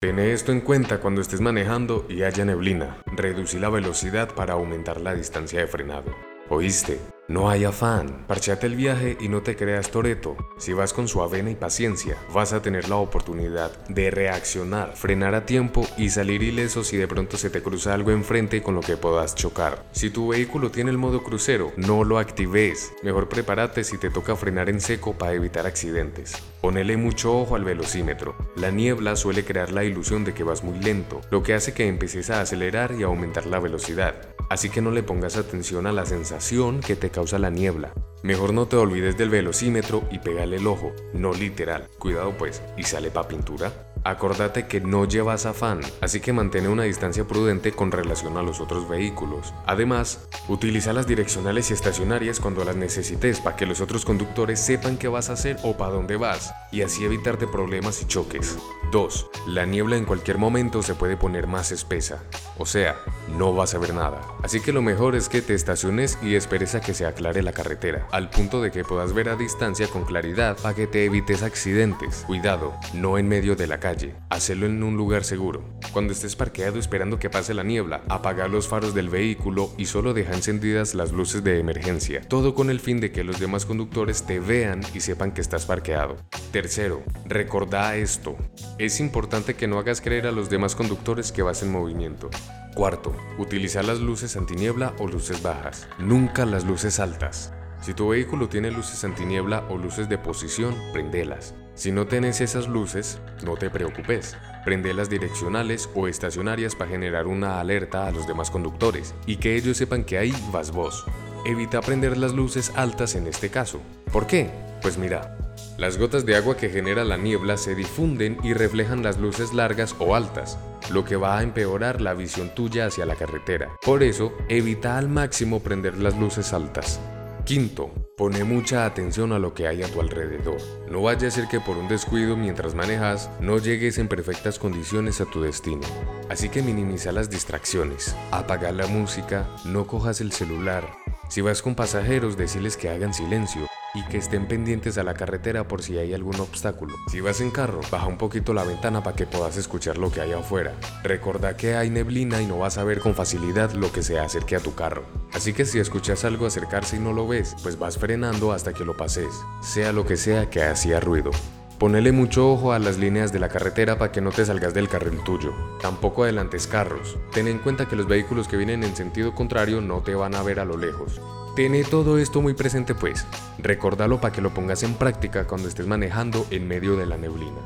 Ten esto en cuenta cuando estés manejando y haya neblina. Reducí la velocidad para aumentar la distancia de frenado. ¿Oíste? No hay afán, parchate el viaje y no te creas toreto. Si vas con suavena y paciencia, vas a tener la oportunidad de reaccionar, frenar a tiempo y salir ileso si de pronto se te cruza algo enfrente con lo que puedas chocar. Si tu vehículo tiene el modo crucero, no lo actives. Mejor prepárate si te toca frenar en seco para evitar accidentes. Ponele mucho ojo al velocímetro. La niebla suele crear la ilusión de que vas muy lento, lo que hace que empieces a acelerar y aumentar la velocidad. Así que no le pongas atención a la sensación que te causa la niebla. Mejor no te olvides del velocímetro y pégale el ojo, no literal. Cuidado pues, ¿y sale pa' pintura? Acordate que no llevas afán, así que mantén una distancia prudente con relación a los otros vehículos. Además, utiliza las direccionales y estacionarias cuando las necesites para que los otros conductores sepan qué vas a hacer o para dónde vas, y así evitarte problemas y choques. 2. La niebla en cualquier momento se puede poner más espesa, o sea, no vas a ver nada. Así que lo mejor es que te estaciones y esperes a que se aclare la carretera, al punto de que puedas ver a distancia con claridad para que te evites accidentes. Cuidado, no en medio de la calle, hacelo en un lugar seguro. Cuando estés parqueado esperando que pase la niebla, apaga los faros del vehículo y solo deja encendidas las luces de emergencia, todo con el fin de que los demás conductores te vean y sepan que estás parqueado. Tercero, recordá esto. Es importante que no hagas creer a los demás conductores que vas en movimiento. Cuarto, utilizar las luces antiniebla o luces bajas. Nunca las luces altas. Si tu vehículo tiene luces antiniebla o luces de posición, prendelas. Si no tienes esas luces, no te preocupes. Prende las direccionales o estacionarias para generar una alerta a los demás conductores y que ellos sepan que ahí vas vos. Evita prender las luces altas en este caso. ¿Por qué? Pues mira, las gotas de agua que genera la niebla se difunden y reflejan las luces largas o altas, lo que va a empeorar la visión tuya hacia la carretera. Por eso, evita al máximo prender las luces altas. Quinto, pone mucha atención a lo que hay a tu alrededor. No vaya a ser que por un descuido mientras manejas no llegues en perfectas condiciones a tu destino. Así que minimiza las distracciones. Apaga la música, no cojas el celular. Si vas con pasajeros, deciles que hagan silencio y que estén pendientes a la carretera por si hay algún obstáculo. Si vas en carro, baja un poquito la ventana para que puedas escuchar lo que hay afuera. Recuerda que hay neblina y no vas a ver con facilidad lo que se acerque a tu carro. Así que si escuchas algo acercarse y no lo ves, pues vas frenando hasta que lo pases, sea lo que sea que hacía ruido. Ponele mucho ojo a las líneas de la carretera para que no te salgas del carril tuyo. Tampoco adelantes carros. Ten en cuenta que los vehículos que vienen en sentido contrario no te van a ver a lo lejos. Tiene todo esto muy presente pues. Recórdalo para que lo pongas en práctica cuando estés manejando en medio de la neblina.